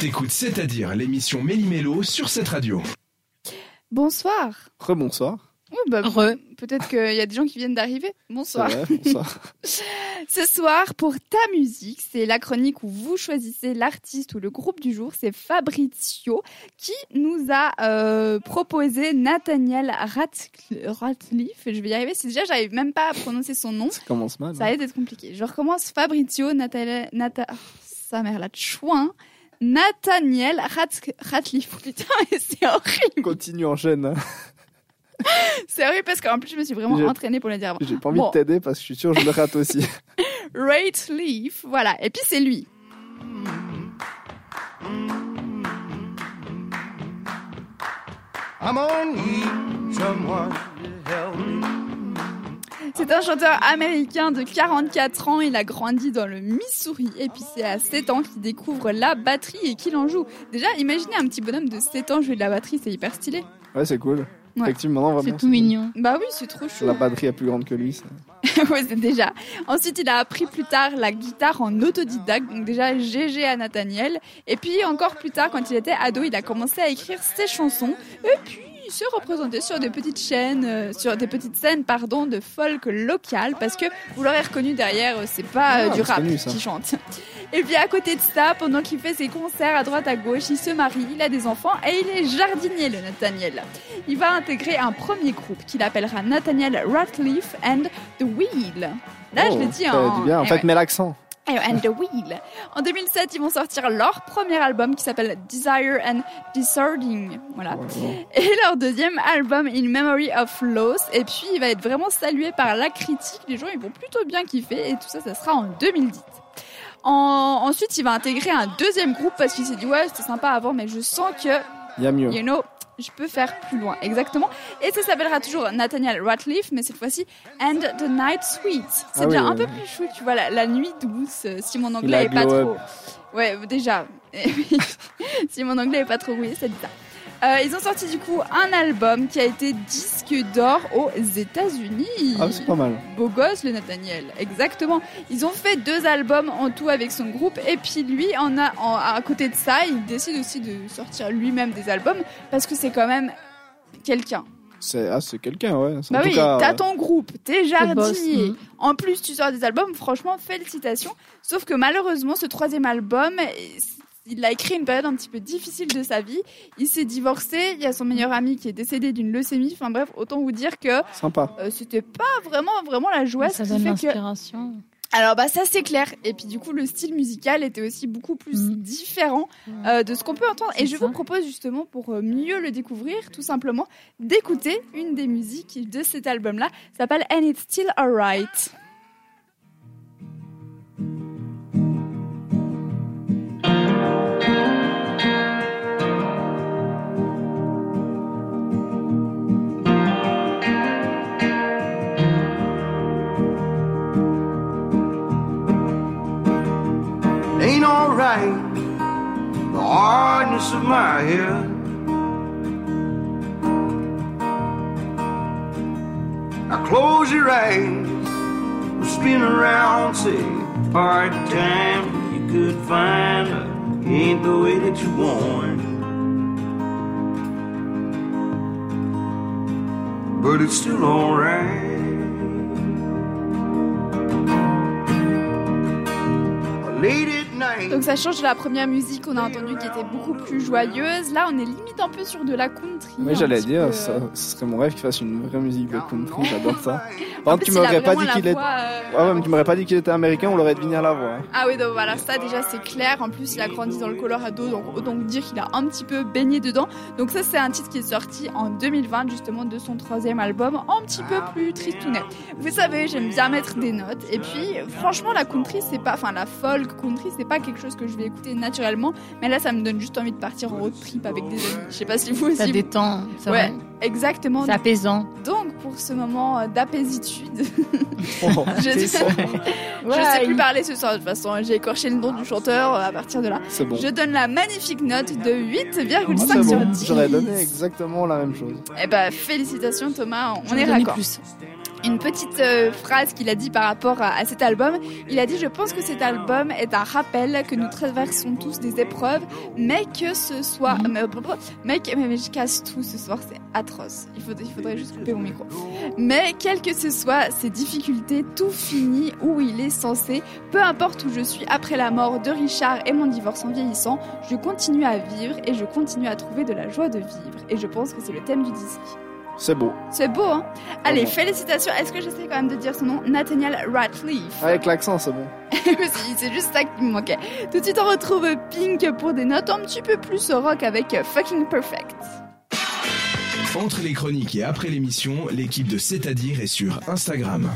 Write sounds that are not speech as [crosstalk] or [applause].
T'écoutes C'est-à-dire l'émission Méli-Mélo sur cette radio. Bonsoir. Rebonsoir. Oui, bah, Re. Peut-être qu'il y a des gens qui viennent d'arriver. Bonsoir. vrai, bonsoir. [laughs] Ce soir, pour ta musique, c'est la chronique où vous choisissez l'artiste ou le groupe du jour. C'est Fabrizio qui nous a euh, proposé Nathaniel Ratcl- Ratcliffe. Je vais y arriver. Si déjà, j'arrive même pas à prononcer son nom. Ça commence mal. Ça hein. allait être compliqué. Je recommence Fabrizio Nathaniel... Natha... oh, sa mère la chouin. Nathaniel Ratcliffe. [laughs] Putain, c'est horrible. Continue, enchaîne. C'est horrible parce qu'en plus, je me suis vraiment entraînée pour le dire avant. J'ai pas envie Bon. de t'aider parce que je suis sûr que je le rate aussi. [laughs] [laughs] Ratcliffe, voilà. Et puis c'est lui. I'm on need someone to help me. C'est un chanteur américain de 44 ans. Il a grandi dans le Missouri. Et puis c'est à 7 ans qu'il découvre la batterie et qu'il en joue. Déjà, imaginez un petit bonhomme de 7 ans jouer de la batterie, c'est hyper stylé. Ouais, c'est cool. Ouais. Effectivement, vraiment. C'est tout mignon. Bah oui, c'est trop chou. La batterie est plus grande que lui. ça. [laughs] ouais, c'est déjà. Ensuite, il a appris plus tard la guitare en autodidacte. Donc déjà, GG à Nathaniel. Et puis encore plus tard, quand il était ado, il a commencé à écrire ses chansons. Et puis, se représentait sur des petites chaînes, euh, sur des petites scènes, pardon, de folk local. Parce que, vous l'aurez reconnu derrière, euh, c'est pas euh, Ah, du c'est rap connu, ça. qui chante. Et puis à côté de ça, pendant qu'il fait ses concerts à droite à gauche, il se marie, il a des enfants et il est jardinier, le Nathaniel. Il va intégrer un premier groupe qu'il appellera Nathaniel Ratcliffe and the Wheel. Là, je l'ai dit en... dit bien. En eh fait, ouais. mets l'accent. And the Wheel. En 2007, ils vont sortir leur premier album qui s'appelle Desire and Disording. Voilà. Et leur deuxième album, In Memory of Loss. Et puis, il va être vraiment salué par la critique. Les gens, ils vont plutôt bien kiffer. Et tout ça, ça sera en 2010. En- Ensuite, il va intégrer un deuxième groupe parce qu'il s'est dit, ouais, c'était sympa avant, mais je sens que Il y a mieux. you know, je peux faire plus loin. Exactement. Et ça s'appellera toujours Nathaniel Ratcliffe, mais cette fois-ci And the Night Sweet. C'est Ah déjà oui, un oui, peu plus chou, tu vois, la, la nuit douce, euh, si mon anglais est pas trop. Ouais, déjà. [laughs] Si mon anglais est pas trop rouillé, dit ça. Euh, ils ont sorti du coup un album qui a été disque d'or aux États-Unis. Ah, c'est pas mal. Beau gosse, le Nathaniel. Exactement. Ils ont fait deux albums en tout avec son groupe. Et puis lui, en a, en- à côté de ça, il décide aussi de sortir lui-même des albums parce que c'est quand même quelqu'un. C'est ah, c'est quelqu'un, ouais. Bah oui, t'as euh, ton groupe, t'es boss, jardinier. mm. En plus, tu sors des albums. Franchement, félicitations. Sauf que malheureusement, ce troisième album, il a écrit une période un petit peu difficile de sa vie. Il s'est divorcé. Il y a son meilleur ami qui est décédé d'une leucémie. Enfin bref, autant vous dire que sympa. euh, c'était pas vraiment vraiment la joie. ça ce donne fait que l'inspiration. alors bah ça c'est clair et puis du coup le style musical était aussi beaucoup plus Mhm. différent euh, de ce qu'on peut entendre et je ça. vous propose justement pour euh, mieux le découvrir tout simplement d'écouter une des musiques de cet album là s'appelle And It's Still Alright. Alright. The hardness of my head. Now close your eyes. Spin around, say part time. You could find her. Ain't the way that you want. But it's still alright. At night. Donc ça change de la première musique qu'on a entendue qui était beaucoup plus joyeuse. Là on est limite un peu sur de la country. Oui, j'allais dire, peu, ça, ce serait mon rêve qu'il fasse une vraie musique de country, j'adore ça. Par contre, tu m'aurais pas dit qu'il est. voix, euh, Ouais, ouais, mais tu m'aurais pas dit qu'il était américain, on l'aurait deviné à la voix. hein. Ah oui, donc voilà, ça déjà c'est clair. En plus, il a grandi dans le Colorado, donc autant vous dire qu'il a un petit peu baigné dedans. Donc ça, c'est un titre qui est sorti en 2020, justement, de son troisième album, un petit peu plus tristounet. Vous savez, j'aime bien mettre des notes. Et puis, franchement, la country, c'est pas, enfin, la folk country, c'est pas quelque chose que je vais écouter naturellement. Mais là, ça me donne juste envie de partir en road trip avec des amis. Je sais pas si vous Ça aussi. détend. C'est Ouais, vrai. exactement. C'est apaisant. Donc, pour ce moment euh, d'apaisitude, [laughs] Oh, je, ça. je sais plus parler ce soir de toute façon. J'ai écorché le nom du chanteur euh, à partir de là. C'est bon. Je donne la magnifique note de 8,5 Ah, c'est sur bon. 10. J'aurais donné exactement la même chose. Eh ben, félicitations Thomas, on J'aurais est raccord. plus. Une petite euh, phrase qu'il a dit par rapport à, à cet album. Il a dit Je pense que cet album est un rappel que nous traversons tous des épreuves, mais que ce soit. Mais, mais, que- mais je casse tout ce soir, c'est atroce. Il faudrait, il faudrait juste couper mon micro. Mais quelles que ce soit ces difficultés, tout finit où il est censé. Peu importe où je suis après la mort de Richard et mon divorce en vieillissant, je continue à vivre et je continue à trouver de la joie de vivre. Et je pense que c'est le thème du disque. C'est beau. C'est beau, hein Allez, félicitations. Est-ce que j'essaie quand même de dire son nom? Nathaniel Ratcliffe. Avec l'accent, c'est bon. [laughs] C'est c'est juste ça qui me manquait. Tout de suite, on retrouve Pink pour des notes un petit peu plus rock avec Fucking Perfect. Entre les chroniques et après l'émission, l'équipe de C'est-à-dire est sur Instagram.